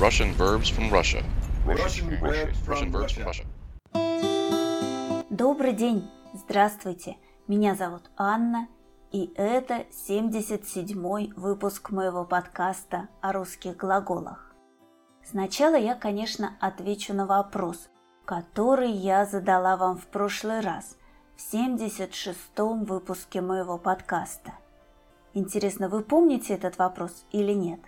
Russian verbs from Russia. Russian verbs from Russian verbs from Russia. Russia. Добрый день! Здравствуйте! Меня зовут Анна, и это 77-й выпуск моего подкаста о русских глаголах. Сначала я, конечно, отвечу на вопрос, который я задала вам в прошлый раз, в 76-м выпуске моего подкаста. Интересно, вы помните этот вопрос или нет?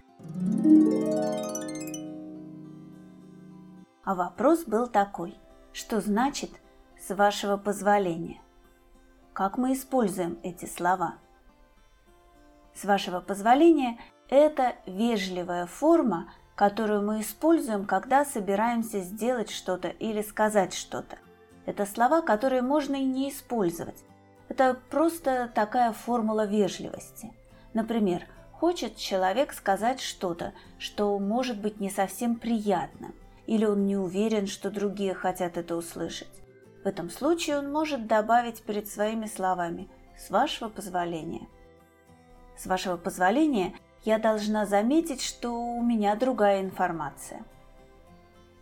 А вопрос был такой, что значит «с вашего позволения»? Как мы используем эти слова? С вашего позволения – это вежливая форма, которую мы используем, когда собираемся сделать что-то или сказать что-то. Это слова, которые можно и не использовать. Это просто такая формула вежливости. Например, хочет человек сказать что-то, что может быть не совсем приятным, или он не уверен, что другие хотят это услышать. В этом случае он может добавить перед своими словами «с вашего позволения». С вашего позволения я должна заметить, что у меня другая информация.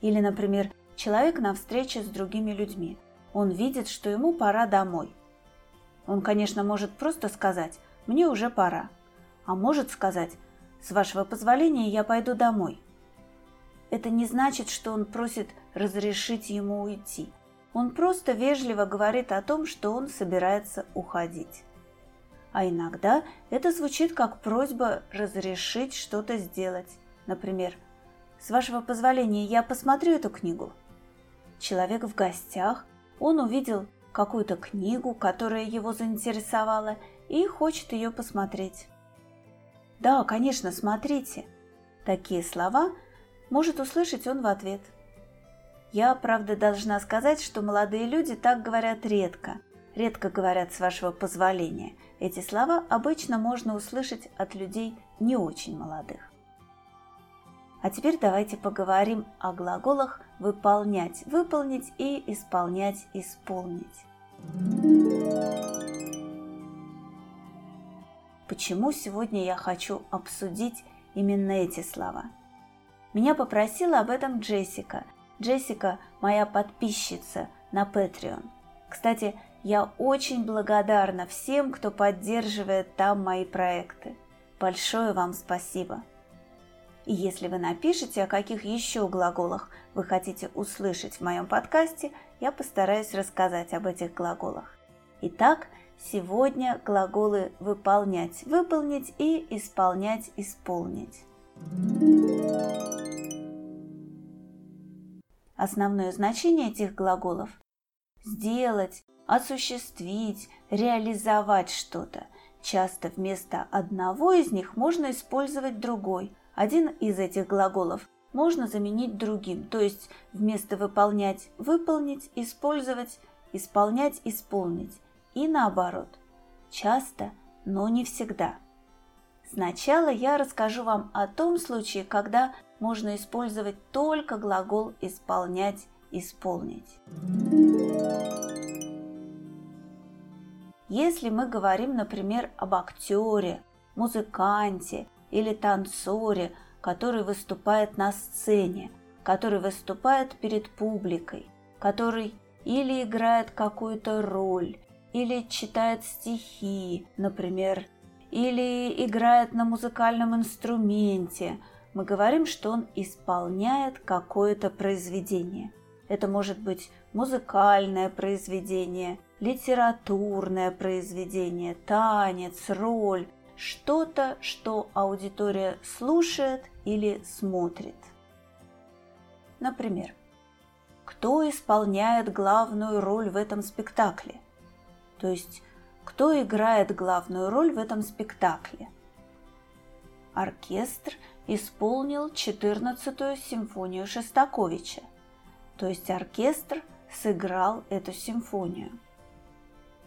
Или, например, человек на встрече с другими людьми. Он видит, что ему пора домой. Он, конечно, может просто сказать «мне уже пора», а может сказать «с вашего позволения я пойду домой». Это не значит, что он просит разрешить ему уйти. Он просто вежливо говорит о том, что он собирается уходить. А иногда это звучит как просьба разрешить что-то сделать. Например, «С вашего позволения я посмотрю эту книгу». Человек в гостях, он увидел какую-то книгу, которая его заинтересовала, и хочет ее посмотреть. «Да, конечно, смотрите». Такие слова может услышать он в ответ. Я, правда, должна сказать, что молодые люди так говорят редко. Редко говорят с вашего позволения. Эти слова обычно можно услышать от людей не очень молодых. А теперь давайте поговорим о глаголах выполнять, выполнить и исполнять, исполнить. Почему сегодня я хочу обсудить именно эти слова? Меня попросила об этом Джессика. Джессика – моя подписчица на Patreon. Кстати, я очень благодарна всем, кто поддерживает там мои проекты. Большое вам спасибо. И если вы напишите, о каких еще глаголах вы хотите услышать в моем подкасте, я постараюсь рассказать об этих глаголах. Итак, сегодня глаголы выполнять, выполнить и исполнять, исполнить. Основное значение этих глаголов – сделать, осуществить, реализовать что-то. Часто вместо одного из них можно использовать другой. Один из этих глаголов можно заменить другим, то есть вместо выполнять – выполнить, использовать, исполнять – исполнить. И наоборот. Часто, но не всегда. Сначала я расскажу вам о том случае, когда можно использовать только глагол «исполнять», «исполнить». Если мы говорим, например, об актере, музыканте или танцоре, который выступает на сцене, который выступает перед публикой, который или играет какую-то роль, или читает стихи, например, или играет на музыкальном инструменте – мы говорим, что он исполняет какое-то произведение. Это может быть музыкальное произведение, литературное произведение, танец, роль, что-то, что аудитория слушает или смотрит. Например, кто исполняет главную роль в этом спектакле? То есть, кто играет главную роль в этом спектакле? Оркестр исполнил 14-ю симфонию Шостаковича, то есть оркестр сыграл эту симфонию.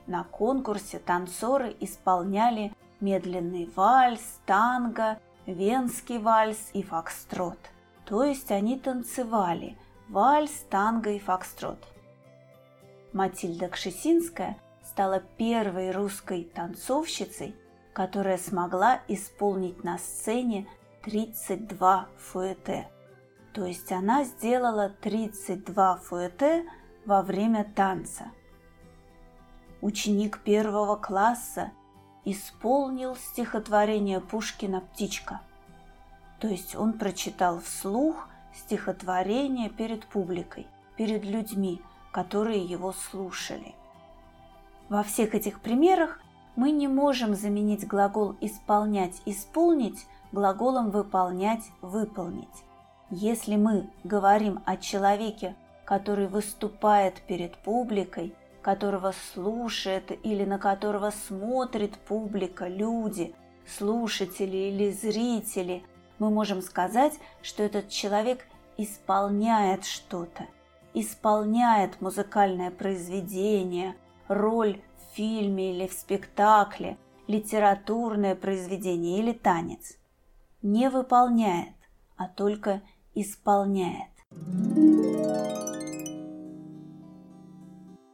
На конкурсе танцоры исполняли медленный вальс, танго, венский вальс и фокстрот. То есть они танцевали вальс, танго и фокстрот. Матильда Кшесинская стала первой русской танцовщицей, которая смогла исполнить на сцене 32 фуэте. То есть она сделала 32 фуэте во время танца. Ученик первого класса исполнил стихотворение Пушкина «Птичка». То есть он прочитал вслух стихотворение перед публикой, перед людьми, которые его слушали. Во всех этих примерах мы не можем заменить глагол «исполнять» «исполнить» глаголом «выполнять» «выполнить». Если мы говорим о человеке, который выступает перед публикой, которого слушает или на которого смотрит публика, люди, слушатели или зрители, мы можем сказать, что этот человек исполняет что-то, исполняет музыкальное произведение, роль в фильме или в спектакле, литературное произведение или танец. Не выполняет, а только исполняет.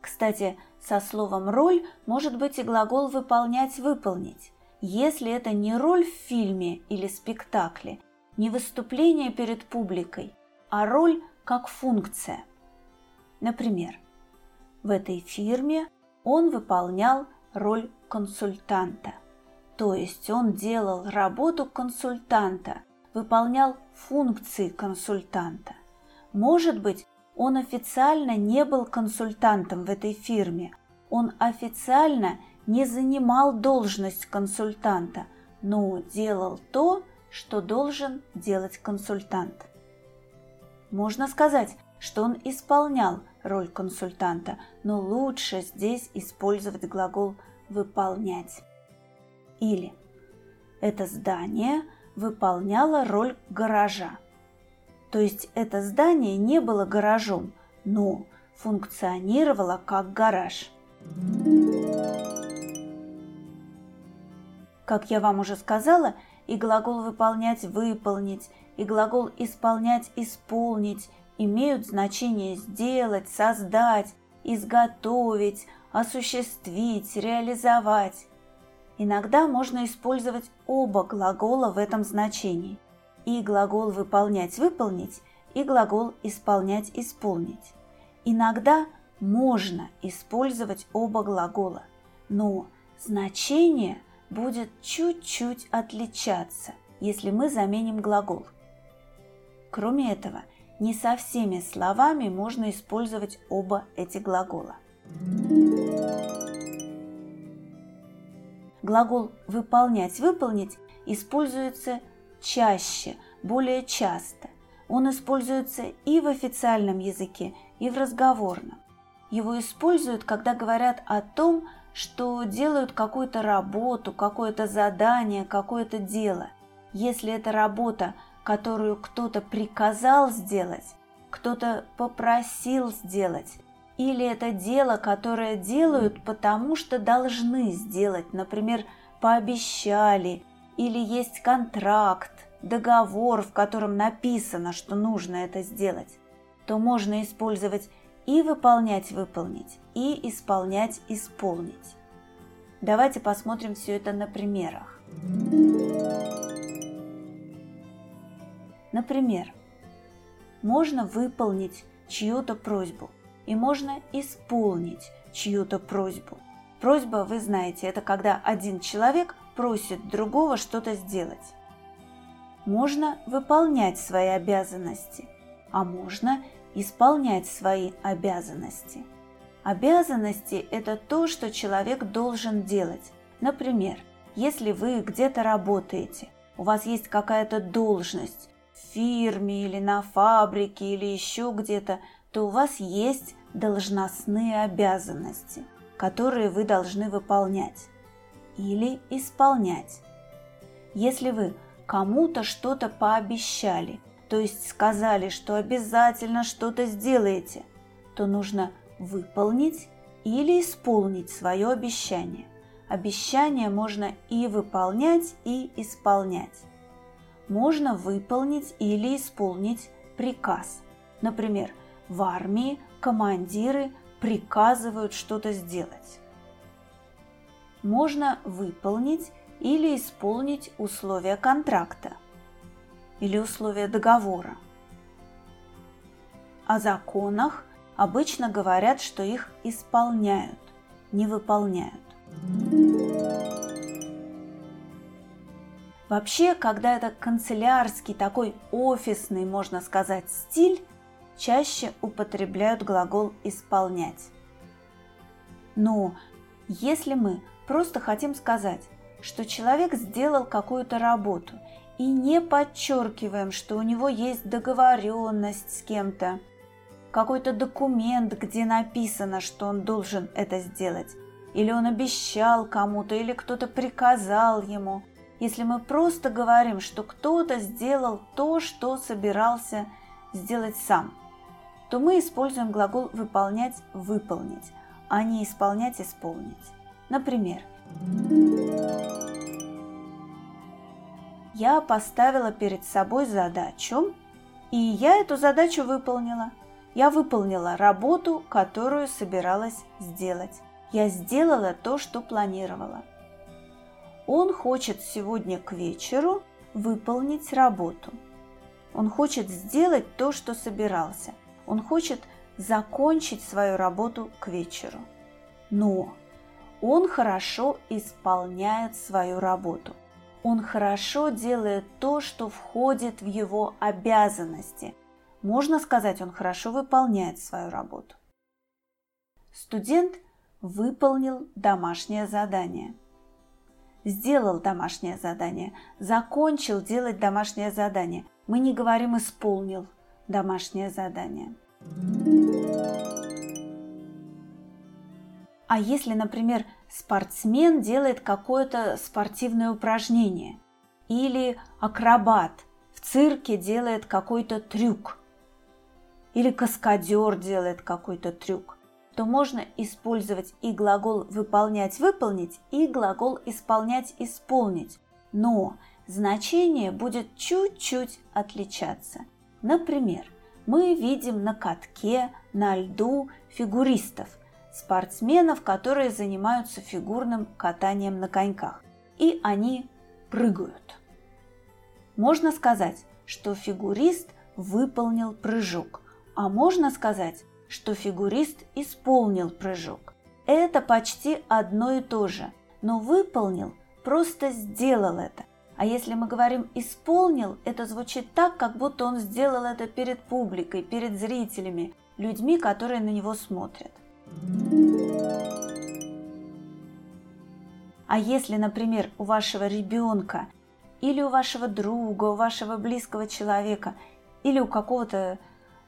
Кстати, со словом «роль» может быть и глагол «выполнять» – «выполнить». Если это не роль в фильме или спектакле, не выступление перед публикой, а роль как функция. Например, в этой фирме он выполнял роль консультанта, то есть он делал работу консультанта, выполнял функции консультанта. Может быть, он официально не был консультантом в этой фирме, он официально не занимал должность консультанта, но делал то, что должен делать консультант. Можно сказать, что он исполнял роль консультанта, но лучше здесь использовать глагол «выполнять». Или это здание выполняло роль гаража. То есть это здание не было гаражом, но функционировало как гараж. Как я вам уже сказала, и глагол «выполнять» – «выполнить», и глагол «исполнять» – «исполнить» имеют значение «сделать», «создать», «изготовить», «осуществить», «реализовать». Иногда можно использовать оба глагола в этом значении. И глагол «выполнять» – «выполнить», и глагол «исполнять» – «исполнить». Иногда можно использовать оба глагола, но значение будет чуть-чуть отличаться, если мы заменим глагол. Кроме этого, не со всеми словами можно использовать оба эти глагола. Глагол «выполнять», «выполнить» используется чаще, более часто. Он используется и в официальном языке, и в разговорном. Его используют, когда говорят о том, что делают какую-то работу, какое-то задание, какое-то дело. Если это работа, которую кто-то приказал сделать, кто-то попросил сделать, или это дело, которое делают, потому что должны сделать, например, пообещали, или есть контракт, договор, в котором написано, что нужно это сделать, то можно использовать и выполнять выполнить, и исполнять исполнить. Давайте посмотрим все это на примерах. Например, можно выполнить чью-то просьбу и можно исполнить чью-то просьбу. Просьба, вы знаете, это когда один человек просит другого что-то сделать. Можно выполнять свои обязанности, а можно исполнять свои обязанности. Обязанности – это то, что человек должен делать. Например, если вы где-то работаете, у вас есть какая-то должность фирме или на фабрике или еще где-то, то у вас есть должностные обязанности, которые вы должны выполнять или исполнять. Если вы кому-то что-то пообещали, то есть сказали, что обязательно что-то сделаете, то нужно выполнить или исполнить свое обещание. Обещание можно и выполнять, и исполнять. Можно выполнить или исполнить приказ. Например, в армии командиры приказывают что-то сделать. Можно выполнить или исполнить условия контракта – или условия договора. о законах обычно говорят, что их исполняют, не выполняют. Вообще, когда это канцелярский, такой офисный, можно сказать, стиль, чаще употребляют глагол «исполнять». Но если мы просто хотим сказать, что человек сделал какую-то работу и не подчеркиваем, что у него есть договоренность с кем-то, какой-то документ, где написано, что он должен это сделать, или он обещал кому-то, или кто-то приказал ему. Если мы просто говорим, что кто-то сделал то, что собирался сделать сам, то мы используем глагол «выполнять» – «выполнить», а не «исполнять» – «исполнить». Например, я поставила перед собой задачу, и я эту задачу выполнила. Я выполнила работу, которую собиралась сделать. Я сделала то, что планировала. Он хочет сегодня к вечеру выполнить работу. Он хочет сделать то, что собирался. Он хочет закончить свою работу к вечеру. Но он хорошо исполняет свою работу. Он хорошо делает то, что входит в его обязанности. Можно сказать, он хорошо выполняет свою работу. Студент выполнил домашнее задание. Сделал домашнее задание, закончил делать домашнее задание. Мы не говорим «исполнил домашнее задание». А если, например, спортсмен делает какое-то спортивное упражнение или акробат в цирке делает какой-то трюк или каскадер делает какой-то трюк, то можно использовать и глагол выполнять выполнить, и глагол исполнять исполнить. Но значение будет чуть-чуть отличаться. Например, мы видим на катке, на льду фигуристов – спортсменов, которые занимаются фигурным катанием на коньках. И они прыгают. Можно сказать, что фигурист выполнил прыжок, а можно сказать, что фигурист исполнил прыжок. Это почти одно и то же, но выполнил просто сделал это. А если мы говорим «исполнил», это звучит так, как будто он сделал это перед публикой, перед зрителями, людьми, которые на него смотрят. А если, например, у вашего ребенка или у вашего друга, у вашего близкого человека или у какого-то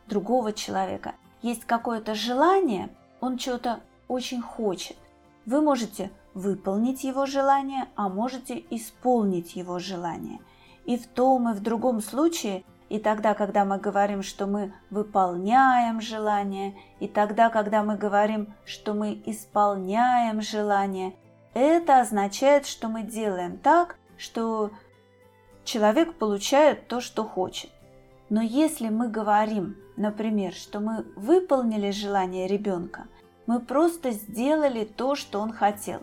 другого человека есть какое-то желание, он чего-то очень хочет, вы можете выполнить его желание, а можете исполнить его желание. И в том и в другом случае – и тогда, когда мы говорим, что мы выполняем желание, и тогда, когда мы говорим, что мы исполняем желание, это означает, что мы делаем так, что человек получает то, что хочет. Но если мы говорим, например, что мы выполнили желание ребенка, мы просто сделали то, что он хотел.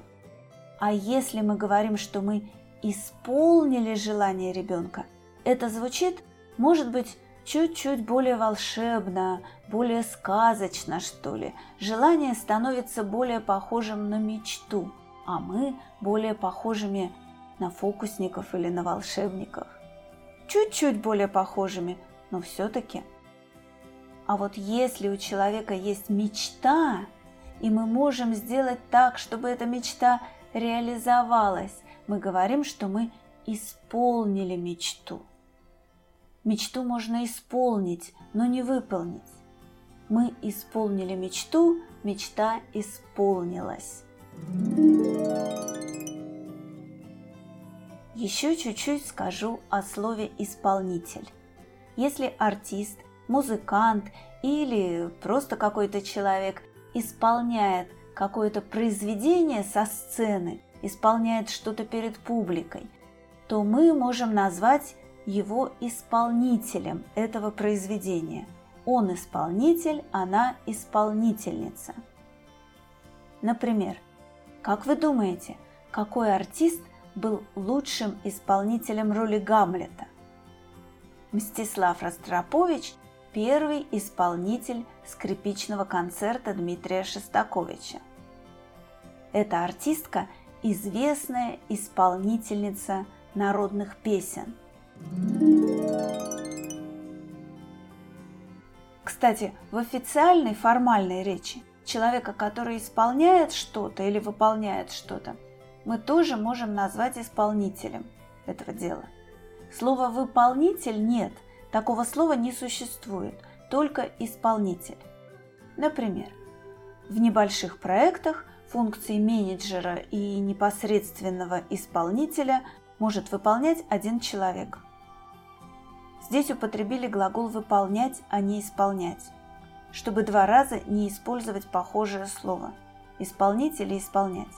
А если мы говорим, что мы исполнили желание ребенка, это звучит может быть, чуть-чуть более волшебно, более сказочно, что ли. Желание становится более похожим на мечту, а мы более похожими на фокусников или на волшебников. Чуть-чуть более похожими, но все-таки. А вот если у человека есть мечта, и мы можем сделать так, чтобы эта мечта реализовалась, мы говорим, что мы исполнили мечту. Мечту можно исполнить, но не выполнить. Мы исполнили мечту, мечта исполнилась. Еще чуть-чуть скажу о слове «исполнитель». Если артист, музыкант или просто какой-то человек исполняет какое-то произведение со сцены, исполняет что-то перед публикой, то мы можем назвать его исполнителем этого произведения. Он исполнитель, она исполнительница. Например, как вы думаете, какой артист был лучшим исполнителем роли Гамлета? Мстислав Ростропович первый исполнитель скрипичного концерта Дмитрия Шостаковича. Эта артистка – известная исполнительница народных песен. Кстати, в официальной формальной речи человека, который исполняет что-то или выполняет что-то, мы тоже можем назвать исполнителем этого дела. Слова «выполнитель» нет, такого слова не существует, только исполнитель. Например, в небольших проектах функции менеджера и непосредственного исполнителя может выполнять один человек. Здесь употребили глагол «выполнять», а не «исполнять», чтобы два раза не использовать похожее слово «исполнить» или «исполнять».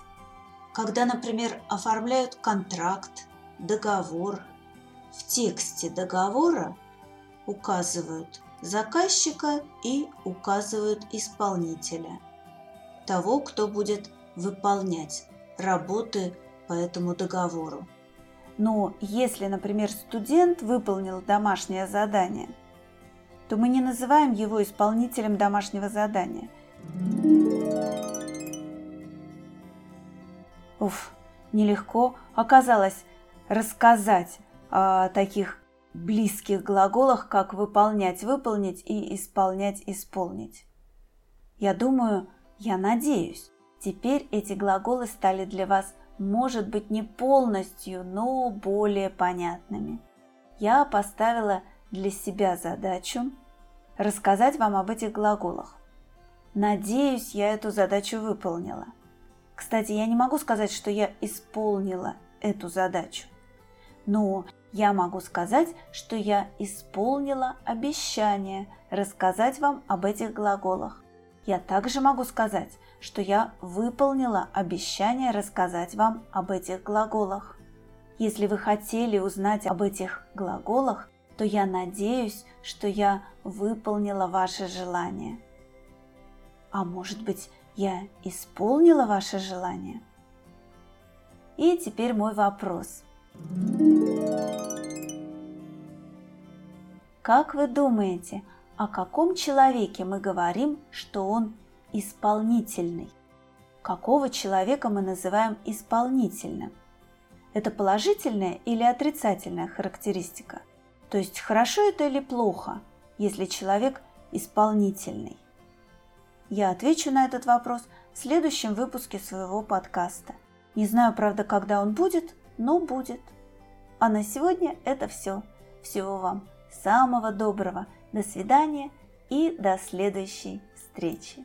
Когда, например, оформляют контракт, договор, в тексте договора указывают заказчика и указывают исполнителя, того, кто будет выполнять работы по этому договору. Но если, например, студент выполнил домашнее задание, то мы не называем его исполнителем домашнего задания. Уф, нелегко оказалось рассказать о таких близких глаголах, как выполнять, выполнить и исполнять, исполнить. Я думаю, я надеюсь, теперь эти глаголы стали для вас, может быть, не полностью, но более понятными. Я поставила для себя задачу рассказать вам об этих глаголах. Надеюсь, я эту задачу выполнила. Кстати, я не могу сказать, что я исполнила эту задачу. Но я могу сказать, что я исполнила обещание рассказать вам об этих глаголах. Я также могу сказать, что я выполнила обещание рассказать вам об этих глаголах. Если вы хотели узнать об этих глаголах, то я надеюсь, что я выполнила ваше желание. А может быть, я исполнила ваше желание? И теперь мой вопрос. Как вы думаете, о каком человеке мы говорим, что он исполнительный? Какого человека мы называем исполнительным? Это положительная или отрицательная характеристика? То есть хорошо это или плохо, если человек исполнительный? Я отвечу на этот вопрос в следующем выпуске своего подкаста. Не знаю, правда, когда он будет, но будет. А на сегодня это все. Всего вам самого доброго. До свидания и до следующей встречи.